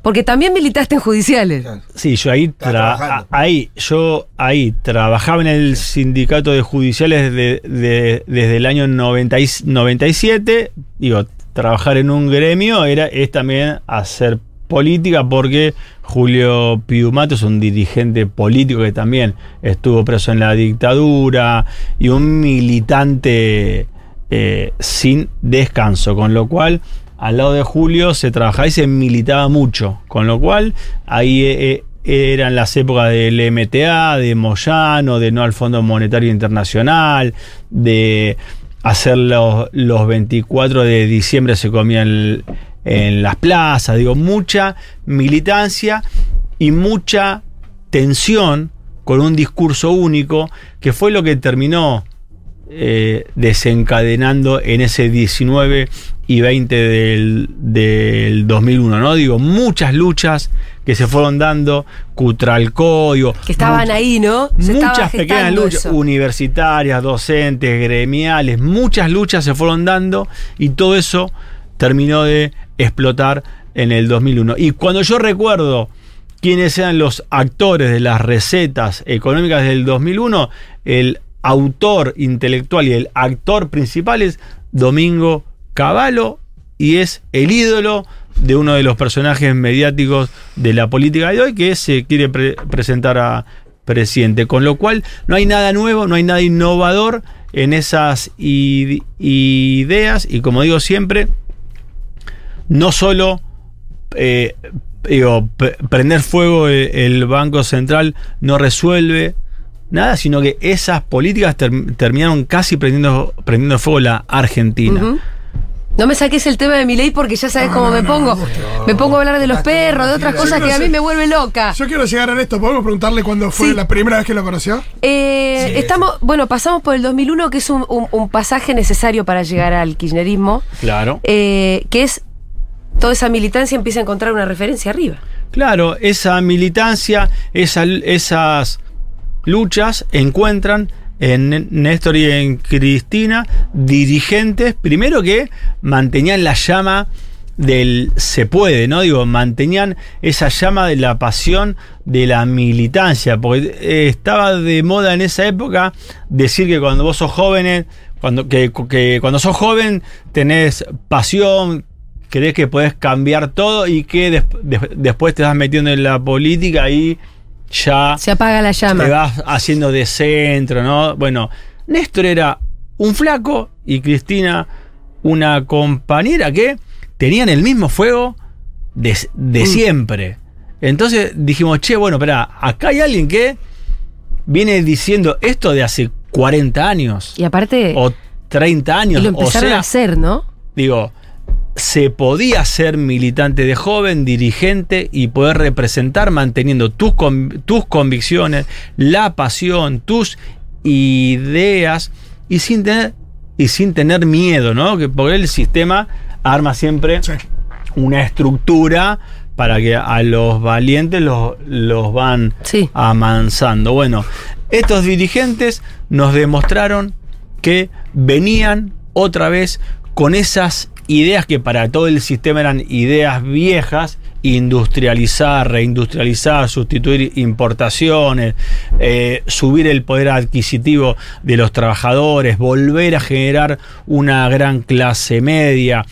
Porque también militaste en judiciales. Sí, yo ahí, tra- ahí, yo ahí trabajaba en el sindicato de judiciales de- de- desde el año 90 y- 97. Digo, trabajar en un gremio era, es también hacer política porque Julio Piumato es un dirigente político que también estuvo preso en la dictadura y un militante eh, sin descanso, con lo cual al lado de Julio se trabajaba y se militaba mucho, con lo cual ahí eh, eran las épocas del MTA, de Moyano, de no al Fondo Monetario Internacional, de hacer los, los 24 de diciembre se comían en, en las plazas, digo, mucha militancia y mucha tensión con un discurso único que fue lo que terminó eh, desencadenando en ese 19 y 20 del, del 2001, ¿no? Digo, muchas luchas que se fueron dando, Cutralcó, digo, Que estaban much- ahí, ¿no? Se muchas pequeñas luchas eso. universitarias, docentes, gremiales, muchas luchas se fueron dando y todo eso terminó de explotar en el 2001. Y cuando yo recuerdo quiénes eran los actores de las recetas económicas del 2001, el autor intelectual y el actor principal es Domingo Cavallo y es el ídolo de uno de los personajes mediáticos de la política de hoy que se quiere pre- presentar a presidente. Con lo cual no hay nada nuevo, no hay nada innovador en esas ide- ideas y como digo siempre, no solo eh, digo, prender fuego el Banco Central no resuelve nada, sino que esas políticas ter- terminaron casi prendiendo, prendiendo fuego la Argentina. No me saques el tema de mi ley porque ya sabes cómo me pongo. me pongo a hablar de los perros, de otras cosas que a mí me vuelve loca. Yo quiero llegar a esto. ¿Podemos preguntarle cuándo fue Sí. la primera vez que lo conoció? Eh, estamos, bueno, pasamos por el 2001, que es un, un- un pasaje necesario para llegar al kirchnerismo, Claro. eh, que es toda esa militancia empieza a encontrar una referencia arriba. Claro, esa militancia, esa- esas luchas encuentran en Néstor y en Cristina dirigentes, primero que mantenían la llama del se puede, ¿no? Digo, mantenían esa llama de la pasión de la militancia, porque eh, estaba de moda en esa época decir que cuando vos sos jóvenes, cuando, que, cuando sos joven tenés pasión, crees que podés cambiar todo y que des- des- después te vas metiendo en la política y ya Se apaga la llama. te vas haciendo de centro, ¿no? Bueno, Néstor era un flaco y Cristina una compañera que tenían el mismo fuego de, de siempre. Entonces dijimos, che, bueno, espera, acá hay alguien que viene diciendo esto de hace 40 años Y aparte, o 30 y años. lo o empezaron sea, a hacer, ¿no? digo, se podía ser militante de joven, dirigente y poder representar manteniendo tus, tus convicciones, la pasión, tus ideas y sin tener, y sin tener miedo, ¿no? Que porque el sistema arma siempre Sí. una estructura para que a los valientes los, los van Sí. amansando. Bueno, estos dirigentes nos demostraron que venían otra vez con esas ideas que para todo el sistema eran ideas viejas, industrializar, reindustrializar, sustituir importaciones, eh, subir el poder adquisitivo de los trabajadores, volver a generar una gran clase media,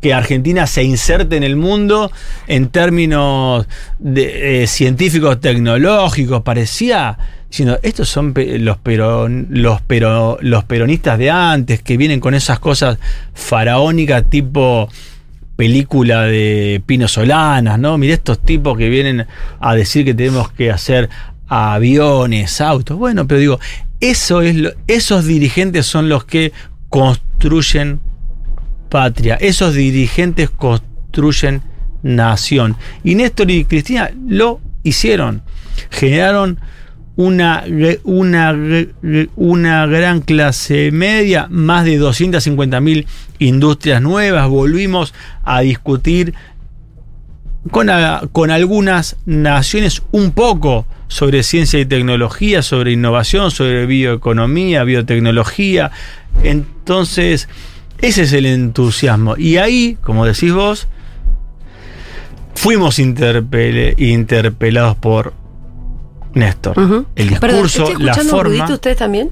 que Argentina se inserte en el mundo en términos de, eh, científicos tecnológicos, parecía diciendo, estos son los, los, los peronistas de antes, que vienen con esas cosas faraónicas tipo película de Pino Solanas, ¿no? Mira estos tipos que vienen a decir que tenemos que hacer aviones, autos. Bueno, pero digo, eso es lo- esos dirigentes son los que construyen patria. Esos dirigentes construyen nación. Y Néstor y Cristina lo hicieron. Generaron una, una, una gran clase media, más de 250 mil industrias nuevas. Volvimos a discutir con, con algunas naciones un poco sobre ciencia y tecnología, sobre innovación, sobre bioeconomía, biotecnología. Entonces, ese es el entusiasmo. Y ahí, como decís vos, fuimos interpele- interpelados por Néstor. El Perdón, discurso, ¿estoy la escuchando un ruidito forma. ustedes también?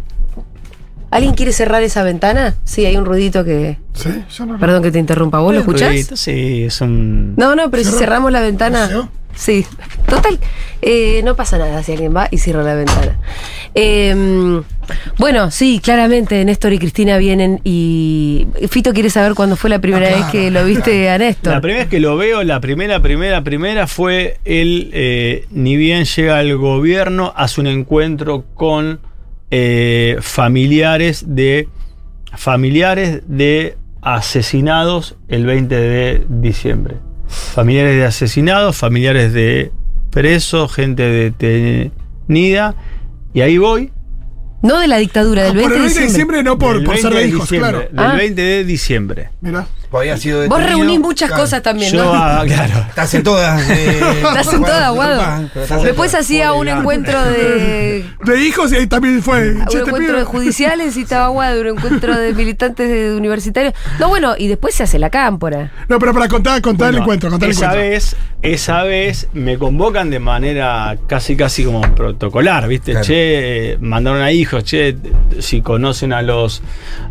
¿Alguien quiere cerrar esa ventana? Sí, hay un ruidito que... Sí, yo no Perdón que te interrumpa. ¿Vos lo Un escuchás? ruidito, Sí, es un. No, no, pero si cerramos la ventana. ¿Cerró? Sí, total. eh, no pasa nada si alguien va y cierra la ventana. Eh, Bueno, sí, claramente Néstor y Cristina vienen y Fito quiere saber cuándo fue la primera Ah, vez claro, que lo viste a Néstor. La primera vez que lo veo, la primera, primera, primera fue él, eh, ni bien llega al gobierno, hace un encuentro con eh, familiares de familiares de asesinados el 20 de diciembre. Familiares de asesinados, familiares de presos, gente detenida. Y ahí voy. No de la dictadura, del Ah, 20 por el de 20 de diciembre. diciembre no por, por ser 20 de hijos, diciembre, claro. Del Ah. 20 de diciembre. Mira. Había sido Vos reunís muchas Claro. cosas también, Yo, ¿no? ah, claro. Estás en todas. eh, Estás en toda, Guado. Después todas. hacía un encuentro de De hijos y ahí también fue. un encuentro pido- de judiciales y estaba guado, un encuentro de militantes de universitarios. No, bueno, y después se hace la cámpora. No, pero para contar, contar el encuentro, contar el esa encuentro. vez, esa vez me convocan de manera casi casi como protocolar, ¿viste? Claro. Che, mandaron a hijos, che, si conocen a los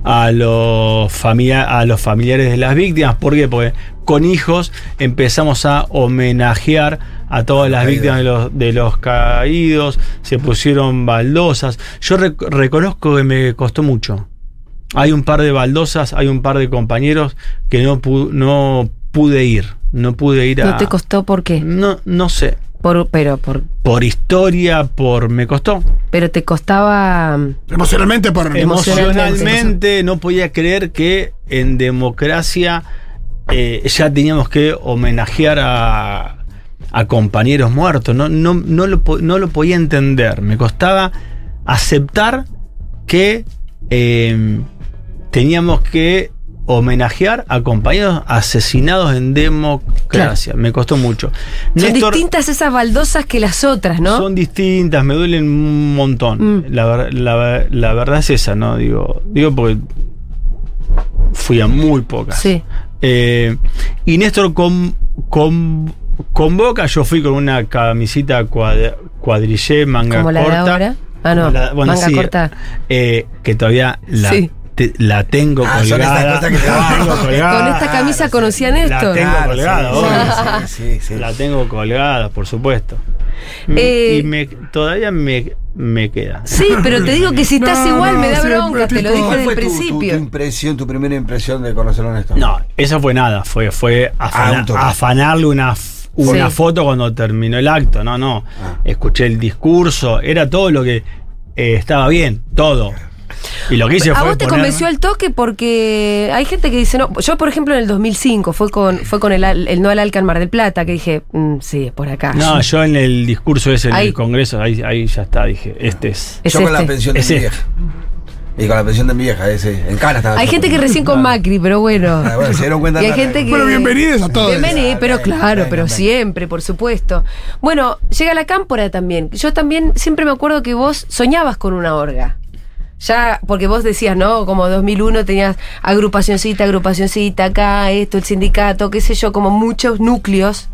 a los familia- a los familiares de las víctimas, ¿por qué? Porque con hijos empezamos a homenajear a todas las víctimas de los, de los caídos, se pusieron baldosas. Yo rec- reconozco que me costó mucho. Hay un par de baldosas, hay un par de compañeros que no, pu- no pude ir. No pude ir a. ¿No te costó por qué? No, no sé. Por, pero, por, Por historia, por. Me costó. pero te costaba. Emocionalmente por. Emocionalmente. Emocionalmente no podía creer que en democracia eh, ya teníamos que homenajear a, a compañeros muertos. No, no, no, lo, no lo podía entender. Me costaba aceptar que eh, teníamos que homenajear a compañeros asesinados en democracia. Me costó mucho. Son Néstor- distintas esas baldosas que las otras, ¿no? son distintas, me duelen un montón. Mm. La, la- la verdad es esa, ¿no? Digo, digo porque fui a muy pocas. Sí. Eh, y Néstor con, con- convoca, yo fui con una camisita cuad- cuadrillé, manga Como la de corta. ahora. Ah, no, La- bueno, manga sí, corta. eh, que todavía la, Sí. Te- la tengo Ah, son colgada. esas cosas que te la van- tengo colgada. Con esta camisa sí. conocí a La tengo Claro, colgada, sí, obvio. sí, sí, sí. La tengo colgada, por supuesto. Eh, y me, todavía me, me queda. Sí, pero te digo que si estás No, igual no, me da bronca, te lo dije ¿Cuál desde el tu, tu- tu principio. impresión, tu primera impresión de conocerlo a Néstor? No, eso fue nada, fue, fue afana- Ah, un afanarle una, una Sí. foto cuando terminó el acto, no, no. Ah. Escuché el discurso, era todo lo que eh, estaba bien, todo. Y lo que hice ¿A fue vos te convenció el toque? Porque hay gente que dice, no, yo por ejemplo en el 2005 fue con, fue con el, el no al Alca en Mar del Plata, que dije, mm, sí, es por acá. No, yo en el discurso ese en Ahí. el Congreso, ahí, ahí ya está, dije, este es. Es Yo con la este. pensión de Es mi este. vieja. Y con la pensión de mi vieja, ese. En Cana estaba. Hay gente que recién con Macri, pero bueno. Ah, bueno, se dieron cuenta Y hay gente que. Bueno, bienvenidos a todos. Bienvenidos, pero claro, venga, pero venga. siempre, por supuesto. Bueno, llega la cámpora también. Yo también siempre me acuerdo que vos soñabas con una orga. Ya, porque vos decías, ¿no? Como 2001 tenías agrupacioncita, agrupacioncita, acá, esto, el sindicato, qué sé yo, como muchos núcleos.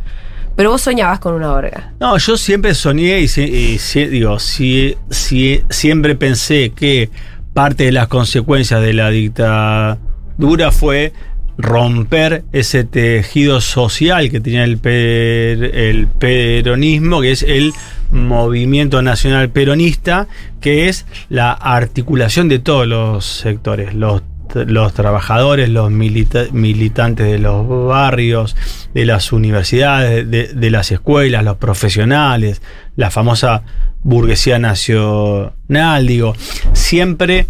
Pero vos soñabas con una orga. No, yo siempre soñé y, y digo, si, si- siempre pensé que parte de las consecuencias de la dictadura fue romper ese tejido social que tenía el, per- el peronismo, que es el movimiento nacional peronista, que es la articulación de todos los sectores, los los trabajadores, los milita- militantes de los barrios, de las universidades, de, de las escuelas, los profesionales, la famosa burguesía nacional, digo, siempre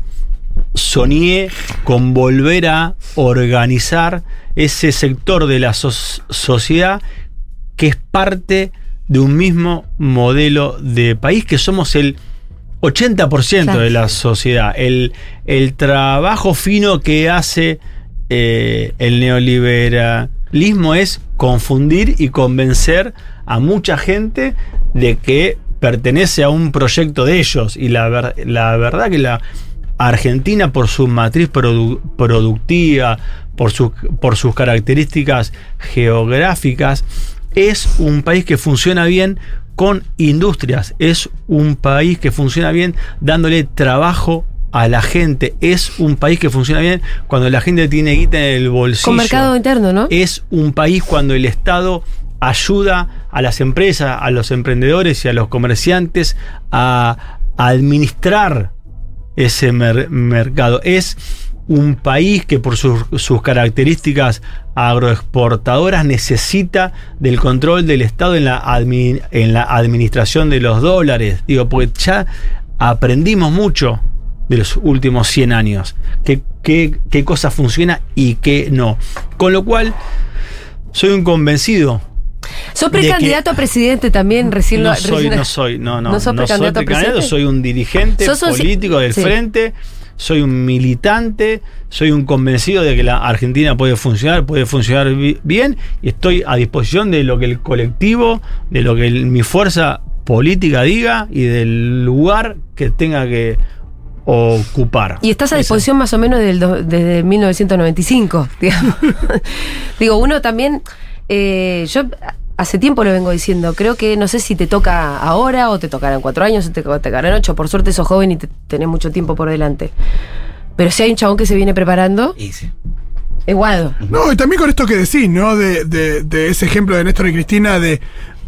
soñé con volver a organizar ese sector de la so- sociedad que es parte de un mismo modelo de país, que somos el 80% Claro. de la sociedad. El, el trabajo fino que hace eh, el neoliberalismo es confundir y convencer a mucha gente de que pertenece a un proyecto de ellos. Y la, ver- la verdad que la Argentina, por su matriz produ- productiva, por, sus- por sus características geográficas, es un país que funciona bien con industrias, es un país que funciona bien dándole trabajo a la gente, es un país que funciona bien cuando la gente tiene guita en el bolsillo. Con mercado interno, ¿no? Es un país cuando el Estado ayuda a las empresas, a los emprendedores y a los comerciantes a administrar ese mer- mercado. Es un país que por sus, sus características agroexportadoras necesita del control del Estado en la, admi- en la administración de los dólares. Digo, porque ya aprendimos mucho de los últimos 100 años. Qué, qué, qué cosa funciona y qué no. Con lo cual, soy un convencido Sos precandidato a presidente también, recién no lo- soy, recién- no soy, no, no, ¿No sos soy precandidato soy un dirigente político del sí. frente, soy un militante, soy un convencido de que la Argentina puede funcionar, puede funcionar bi- bien, y estoy a disposición de lo que el colectivo, de lo que el- mi fuerza política diga y del lugar que tenga que ocupar. Y estás a disposición más o menos del do- desde 1995, digamos. Digo, uno también, eh, yo hace tiempo lo vengo diciendo, creo que no sé si te toca ahora o te tocarán cuatro años o te tocarán ocho, por suerte sos joven y te- tenés mucho tiempo por delante. Pero si hay un chabón que se viene preparando, Y sí. es Guado. No, y también con esto que decís, ¿no? De, de- de ese ejemplo de Néstor y Cristina de,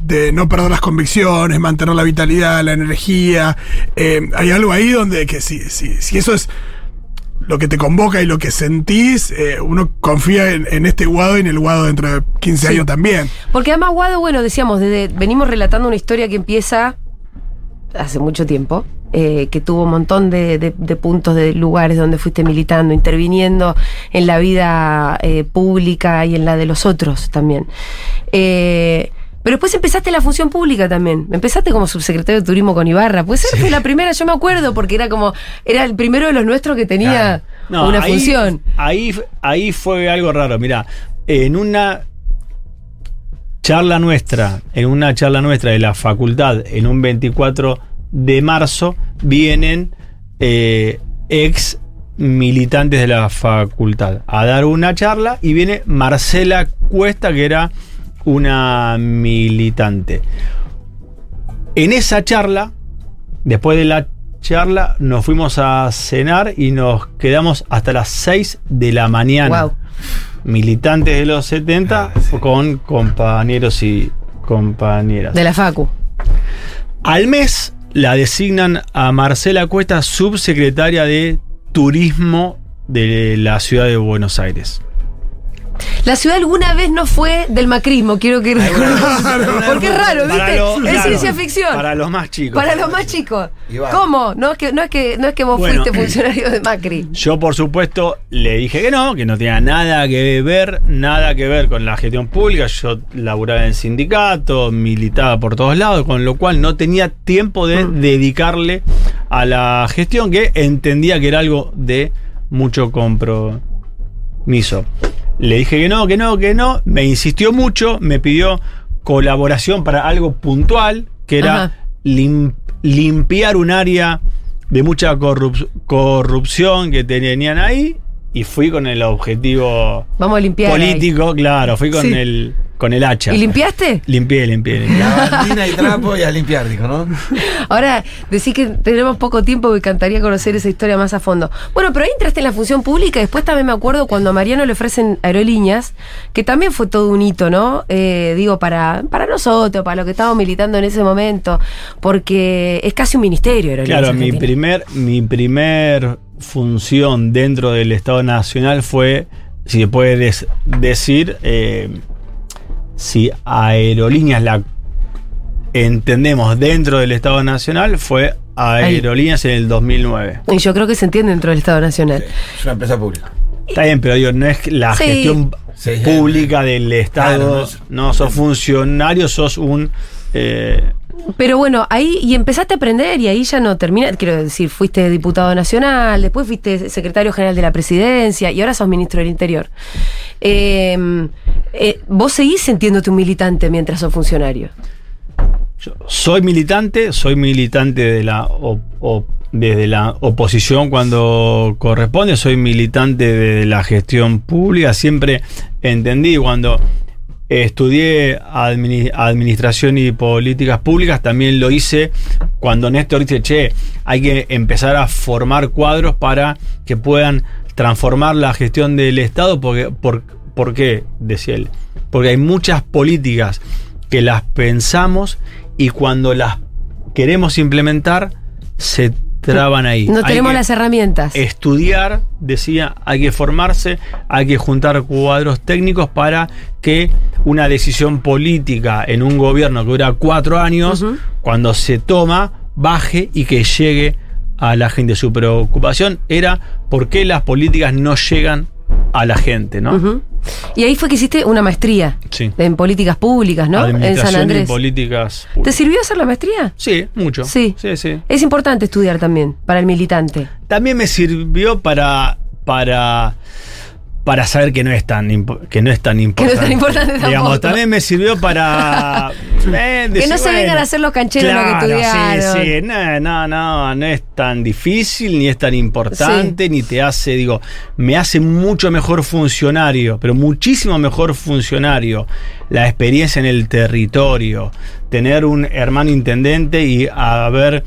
de no perder las convicciones, mantener la vitalidad, la energía. Eh, hay algo ahí donde que si, si, si eso es lo que te convoca y lo que sentís, eh, uno confía en, en este Guado y en el Guado dentro de 15 Sí. años también. Porque además Guado, bueno, decíamos, desde, venimos relatando una historia que empieza hace mucho tiempo, eh, que tuvo un montón de, de- de puntos, de lugares donde fuiste militando, interviniendo en la vida eh, pública y en la de los otros también. Eh, pero después empezaste la función pública también. Empezaste como subsecretario de turismo con Ibarra. Puede ser que la primera, yo me acuerdo, porque era como, era el primero de los nuestros que tenía Claro. No, una ahí- función. Ahí, ahí fue algo raro. Mira, en una charla nuestra, en una charla nuestra de la facultad, en un 24 de marzo, vienen eh, ex militantes de la facultad a dar una charla y viene Marcela Cuesta, que era una militante. En esa charla, después de la charla, nos fuimos a cenar y nos quedamos hasta las 6 de la mañana. Wow. Militantes de los 70 Ah, sí. con compañeros y compañeras. De la Facu. Al mes la designan a Marcela Cuesta subsecretaria de Turismo de la ciudad de Buenos Aires. La ciudad alguna vez no fue del macrismo, quiero que Claro. Porque es raro, ¿viste? Lo- es claro, ciencia ficción. Para los más chicos. Para los más chicos. Igual. ¿Cómo? No es que, no es que, no es que vos Bueno. fuiste funcionario de Macri. Yo, por supuesto, le dije que no, que no tenía nada que ver, nada que ver con la gestión pública. Yo laburaba en sindicato, militaba por todos lados, con lo cual no tenía tiempo de dedicarle a la gestión, que entendía que era algo de mucho compromiso. Le dije que no, que no, que no. Me insistió mucho, me pidió colaboración para algo puntual, que era lim- limpiar un área de mucha corrup- corrupción que tenían ahí y fui con el objetivo Vamos a limpiar. ahí. político, claro, fui con Sí. el con el hacha. ¿Y limpiaste? Limpié, limpié, limpié. La bandina y trapo y a limpiar, dijo, ¿no? Ahora, decís que tenemos poco tiempo y me encantaría conocer esa historia más a fondo. Bueno, pero ahí entraste en la función pública. Después también me acuerdo cuando a Mariano le ofrecen aerolíneas, que también fue todo un hito, ¿no? Eh, digo, para, para nosotros, para lo que estábamos militando en ese momento, porque es casi un ministerio aerolíneas. Claro, mi primer, mi primer función dentro del Estado Nacional fue, si se puede decir, eh, si aerolíneas la entendemos dentro del Estado Nacional, fue aerolíneas en el 2009. Y yo creo que se entiende dentro del Estado Nacional. Es una empresa pública. Está bien, pero digo, no es la Sí. gestión Sí, sí. pública del Estado. Claro, no no, sos funcionario, sos un. eh, Pero bueno, ahí y empezaste a aprender y ahí ya no termina. Quiero decir, fuiste diputado nacional, después fuiste secretario general de la presidencia y ahora sos ministro del Interior. Eh, eh, vos seguís sintiéndote un militante mientras sos funcionario. yo soy militante, soy militante de la op- desde la oposición cuando corresponde, soy militante de la gestión pública, siempre entendí cuando estudié admini- administración y políticas públicas, también lo hice cuando Néstor dice, che, hay que empezar a formar cuadros para que puedan transformar la gestión del Estado, porque, por, ¿por qué? Decía él. Porque hay muchas políticas que las pensamos y cuando las queremos implementar se entraban ahí. No Hay tenemos que las herramientas. Estudiar, decía, hay que formarse, hay que juntar cuadros técnicos para que una decisión política en un gobierno que dura cuatro años, cuando se toma, baje y que llegue a la gente. Su preocupación era por qué las políticas no llegan a la gente, ¿no? Y ahí fue que hiciste una maestría Sí. en políticas públicas, ¿no? En San y Andrés. políticas. ¿Te sirvió hacer la maestría? Sí, mucho. Sí. sí, sí. Es importante estudiar también para el militante. También me sirvió para. para. Para saber que no es tan que no es tan importante. tan importante tampoco. Digamos, también me sirvió para eh, Que no se vengan a hacer los cancheros lo que claro, estudiaron. Sí, sí, no, no, no, no es tan difícil, ni es tan importante, ni te hace, digo, me hace mucho mejor funcionario, pero muchísimo mejor funcionario la experiencia en el territorio, tener un hermano intendente y haber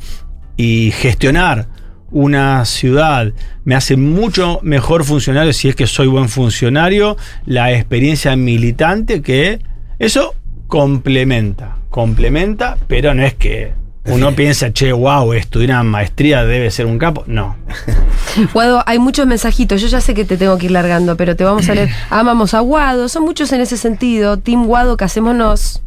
y gestionar una ciudad me hace mucho mejor funcionario si es que soy buen funcionario la experiencia militante que eso complementa complementa pero no es que uno piensa che wow estudiar una maestría debe ser un capo no Guado, hay muchos mensajitos. Yo ya sé que te tengo que ir largando, pero te vamos a leer. Amamos a Guado. Son muchos en ese sentido. Team Guado, casémonos.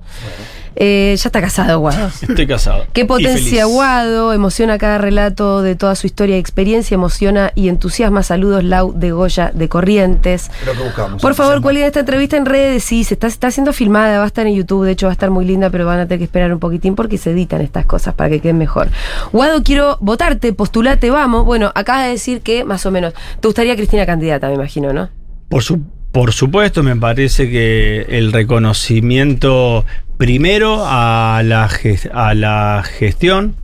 Eh, ya está casado, Guado. estoy casado Qué potencia. Guado. Emociona cada relato de toda su historia y experiencia. Emociona y entusiasma. Saludos, Lau de Goya de Corrientes. Lo que buscamos. Por favor, cuelguen esta entrevista en redes. Sí, se está, está siendo filmada, va a estar en YouTube. De hecho, va a estar muy linda, pero van a tener que esperar un poquitín porque se editan estas cosas para que queden mejor. Guado, quiero votarte, postulate, vamos. Bueno, acabas de decir que más o menos. Te gustaría Cristina candidata, me imagino, ¿no? Por, su- por supuesto, me parece que el reconocimiento primero a la, a la gestión,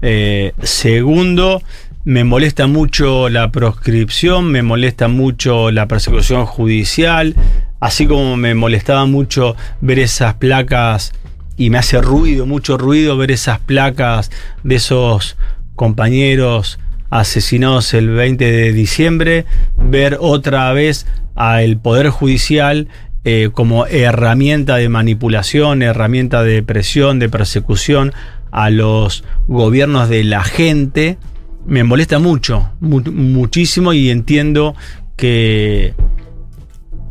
eh, segundo, me molesta mucho la proscripción, me molesta mucho la persecución judicial, así como me molestaba mucho ver esas placas y me hace ruido, mucho ruido ver esas placas de esos compañeros asesinados el 20 de diciembre, ver otra vez al Poder Judicial eh, como herramienta de manipulación, herramienta de presión, de persecución a los gobiernos de la gente, me molesta mucho, mu- muchísimo y entiendo que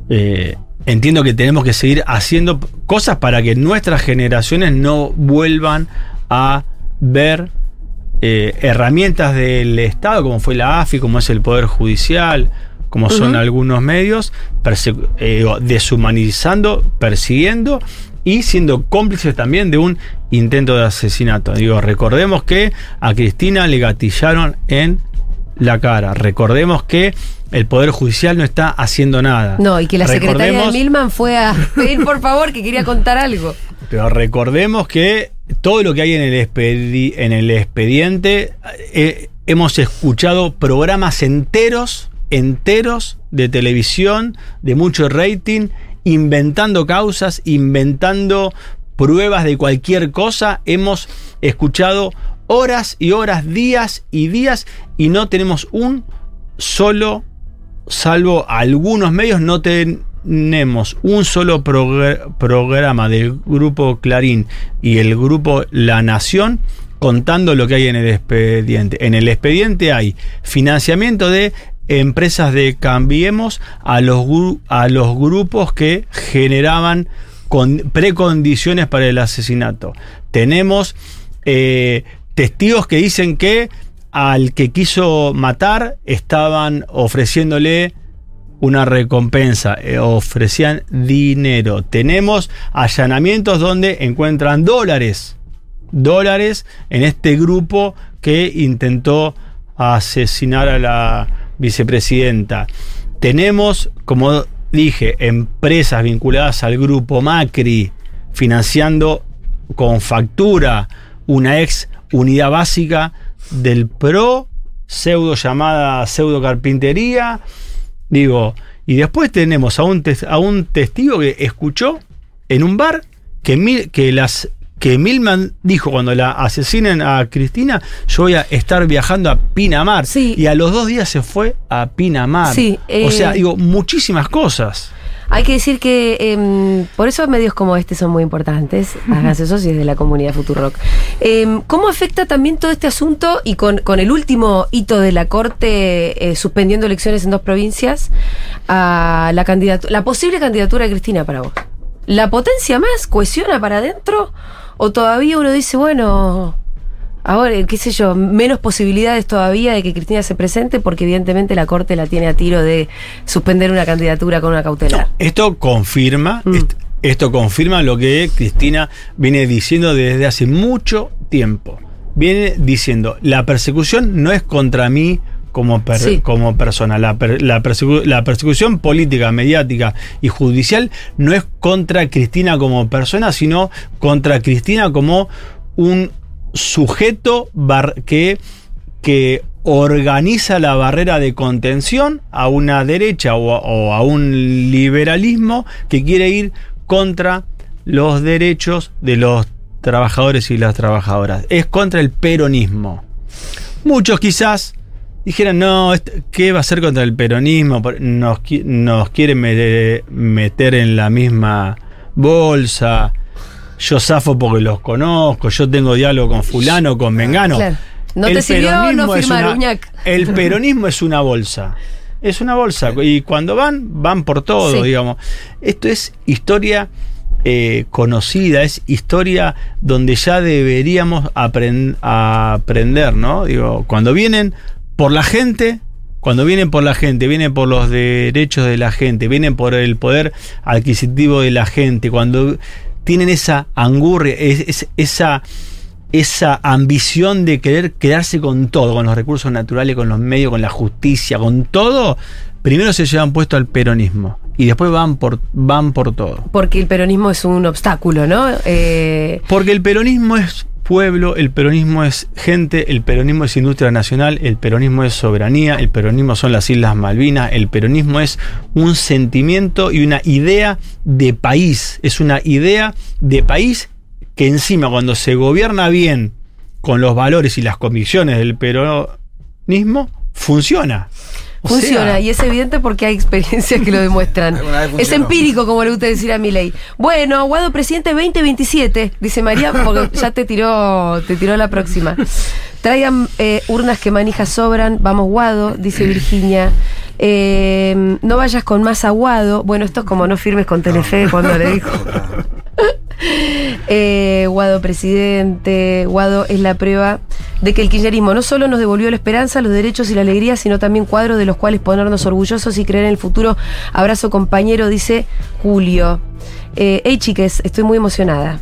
eh, entiendo que tenemos que seguir haciendo cosas para que nuestras generaciones no vuelvan a ver eh, herramientas del Estado, como fue la AFI, como es el Poder Judicial, como son algunos medios, perse- eh, deshumanizando, persiguiendo y siendo cómplices también de un intento de asesinato. Digo, recordemos que a Cristina le gatillaron en la cara. Recordemos que el Poder Judicial no está haciendo nada. No, y que la secretaria de Milman fue a pedir por favor que quería contar algo. Pero recordemos que todo lo que hay en el, expedi- en el expediente, eh, hemos escuchado programas enteros, enteros de televisión, de mucho rating, inventando causas, inventando pruebas de cualquier cosa. Hemos escuchado horas y horas, días y días, y no tenemos un solo salvo algunos medios, no tenemos un solo progr- programa del grupo Clarín y el grupo La Nación contando lo que hay en el expediente. En el expediente hay financiamiento de empresas de Cambiemos a los, a los grupos que generaban con precondiciones para el asesinato. Tenemos eh, testigos que dicen que al que quiso matar estaban ofreciéndole una recompensa, eh, ofrecían dinero. Tenemos allanamientos donde encuentran dólares, dólares en este grupo que intentó asesinar a la vicepresidenta. Tenemos, como dije, empresas vinculadas al grupo Macri financiando con factura una ex unidad básica del PRO, pseudo llamada pseudo carpintería. Digo, y después tenemos a un, a un testigo que escuchó en un bar que, Mil- que las que Milman dijo cuando la asesinen a Cristina, yo voy a estar viajando a Pinamar. Sí. Y a los dos días se fue a Pinamar. Sí, o sea, eh, digo, muchísimas cosas. Hay que decir que em, por eso medios como este son muy importantes. Háganse socios de la comunidad Futurock. Em, ¿Cómo afecta también todo este asunto y con, con el último hito de la Corte eh, suspendiendo elecciones en dos provincias a la, la posible candidatura de Cristina para vos? ¿La potencia más cohesiona para adentro? ¿O todavía uno dice, bueno, ahora, qué sé yo, menos posibilidades todavía de que Cristina se presente porque evidentemente la Corte la tiene a tiro de suspender una candidatura con una cautelar? Esto confirma, Mm. est- esto confirma lo que Cristina viene diciendo desde hace mucho tiempo. Viene diciendo, la persecución no es contra mí como, per- Sí. como persona, la, per- la persecu- la persecución política, mediática y judicial no es contra Cristina como persona, sino contra Cristina como un sujeto bar- que que organiza la barrera de contención a una derecha o a, o a un liberalismo que quiere ir contra los derechos de los trabajadores y las trabajadoras. Es contra el peronismo. Muchos quizás dijeran, no, ¿qué va a ser contra el peronismo? Nos, nos quieren me- meter en la misma bolsa. Yo zafo porque los conozco, yo tengo diálogo con fulano, con mengano. Claro. No El te sirvió no firmar, una- Uñac. El peronismo es una bolsa. Es una bolsa. Y cuando van, van por todo, Sí. digamos. Esto es historia eh, conocida, es historia donde ya deberíamos apren- aprender, ¿no? Digo, cuando vienen por la gente, cuando vienen por la gente, vienen por los derechos de la gente, vienen por el poder adquisitivo de la gente, cuando tienen esa angurria, es- es- esa, esa ambición de querer quedarse con todo, con los recursos naturales, con los medios, con la justicia, con todo, primero se llevan puesto al peronismo y después van por, van por todo. Porque el peronismo es un obstáculo, ¿no? Eh, Porque el peronismo es pueblo, el peronismo es gente, el peronismo es industria nacional, el peronismo es soberanía, el peronismo son las Islas Malvinas, el peronismo es un sentimiento y una idea de país, es una idea de país que encima cuando se gobierna bien con los valores y las convicciones del peronismo, funciona. Funciona sea, y es evidente porque hay experiencias que lo demuestran. Es empírico, como le gusta decir a mi ley. Bueno, Aguado presidente 2027, dice María, porque ya te tiró, te tiró la próxima. Traigan eh, urnas que manijas sobran, vamos Guado, dice Virginia. Eh, no vayas con más aguado. Bueno, esto es como no firmes con Telefe cuando le dijo. Eh, Guado presidente, Guado es la prueba de que el kirchnerismo no solo nos devolvió la esperanza, los derechos y la alegría, sino también cuadros de los cuales ponernos orgullosos y creer en el futuro. Abrazo compañero, dice Julio. Eh, hey chiques, estoy muy emocionada.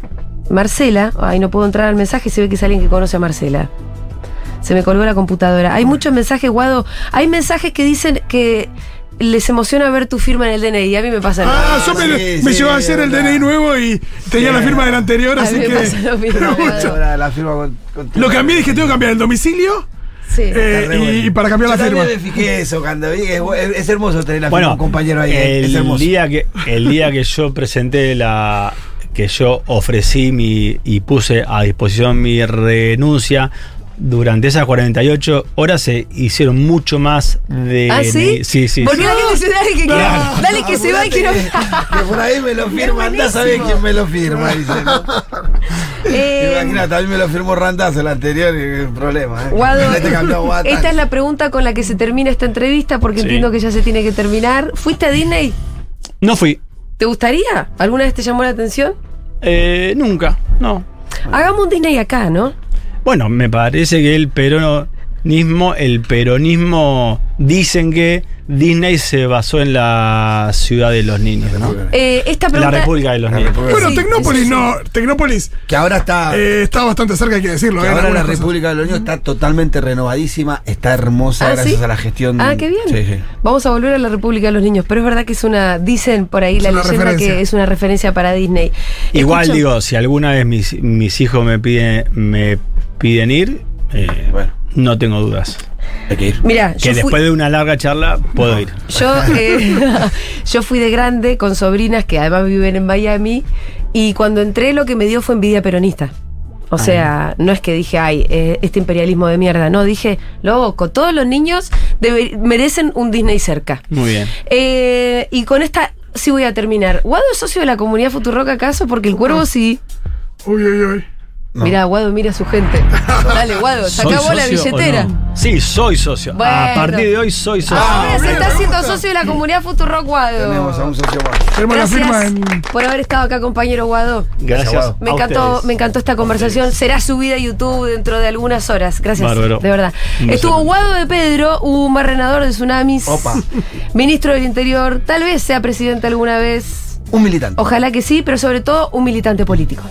Marcela, ay no puedo entrar al mensaje, se ve que es alguien que conoce a Marcela. Se me colgó la computadora. Hay muchos mensajes, Guado. Hay mensajes que dicen que les emociona ver tu firma en el DNI. A mí me pasa. Ah, yo me, sí, me sí, llevó a hacer el verdad. DNI nuevo y tenía la firma del anterior, A así mí me que. pasa lo mismo. Ahora la firma con, con Lo cambié, dije, tengo que cambiar el domicilio Sí. eh, y, bueno. y para cambiar Yo la firma. me fijé eso cuando vi. Es, es hermoso tener la firma Bueno, un compañero ahí. eh, el es hermoso. día que el día que yo presenté la que yo ofrecí mi y puse a disposición mi renuncia durante esas 48 horas se hicieron mucho más de ¿Ah, sí? sí sí Porque sí. la gente dice, dale que, Claro. dale que se va y que no. que por ahí me lo firma, anda a saber quién me lo firma. Dice, ¿no? Eh, Imagínate, a mí me lo firmó Randazo el anterior y el problema. ¿eh? Guado, Este cambió a Guatán. esta es la pregunta con la que se termina esta entrevista porque Sí. entiendo que ya se tiene que terminar. ¿Fuiste a Disney? no fui ¿Te gustaría? ¿Alguna vez te llamó la atención? Eh, nunca no Hagamos un Disney acá, ¿no? Bueno me parece que el peronismo el peronismo dicen que Disney se basó en la ciudad de los niños ¿no? Eh, esta la pregunta. República de los La niños. Bueno, Sí, Tecnópolis sí, sí. no. Tecnópolis Que ahora está. eh, está bastante cerca, hay que decirlo. que eh, ahora la. República de los Niños está totalmente renovadísima, está hermosa Ah, gracias ¿sí? a la gestión. Ah, qué bien. Sí, sí. Vamos a volver a la República de los Niños, pero es verdad que es una, dicen por ahí la leyenda referencia. que es una referencia para Disney. Igual Escucho- digo, si alguna vez mis, mis hijos me piden, me piden ir, eh, Bueno. no tengo dudas. Hay que ir. Mira, Que fui- después de una larga charla puedo ir. Yo, eh, yo fui de grande con sobrinas que además viven en Miami y cuando entré lo que me dio fue envidia peronista. O sea, no es que dije, ay, eh, este imperialismo de mierda. No, dije, loco, todos los niños debe- merecen un Disney cerca. Muy bien. Eh, y con esta sí voy a terminar. ¿Guado es socio de la comunidad Futurock acaso? Porque el cuervo sí. Uy, uy, uy. No. Mirá, Guado mira a su gente. Dale, Guado, ¿Soy saca vos la billetera. no? Sí, soy socio. Bueno. A partir de hoy soy socio. Ahora se bien, está haciendo socio de la comunidad Futurock Guado. Tenemos a un socio más. Tenemos la firma en. Gracias por haber estado acá, compañero Guado. Gracias. Guado. Me encantó, me encantó esta conversación. Será subida a YouTube dentro de algunas horas. Gracias. Bárbaro. De verdad. Estuvo. Guado de Pedro, un barrenador de tsunamis. Opa. Ministro del Interior. Tal vez sea presidente alguna vez. Un militante. Ojalá que sí, pero sobre todo un militante político.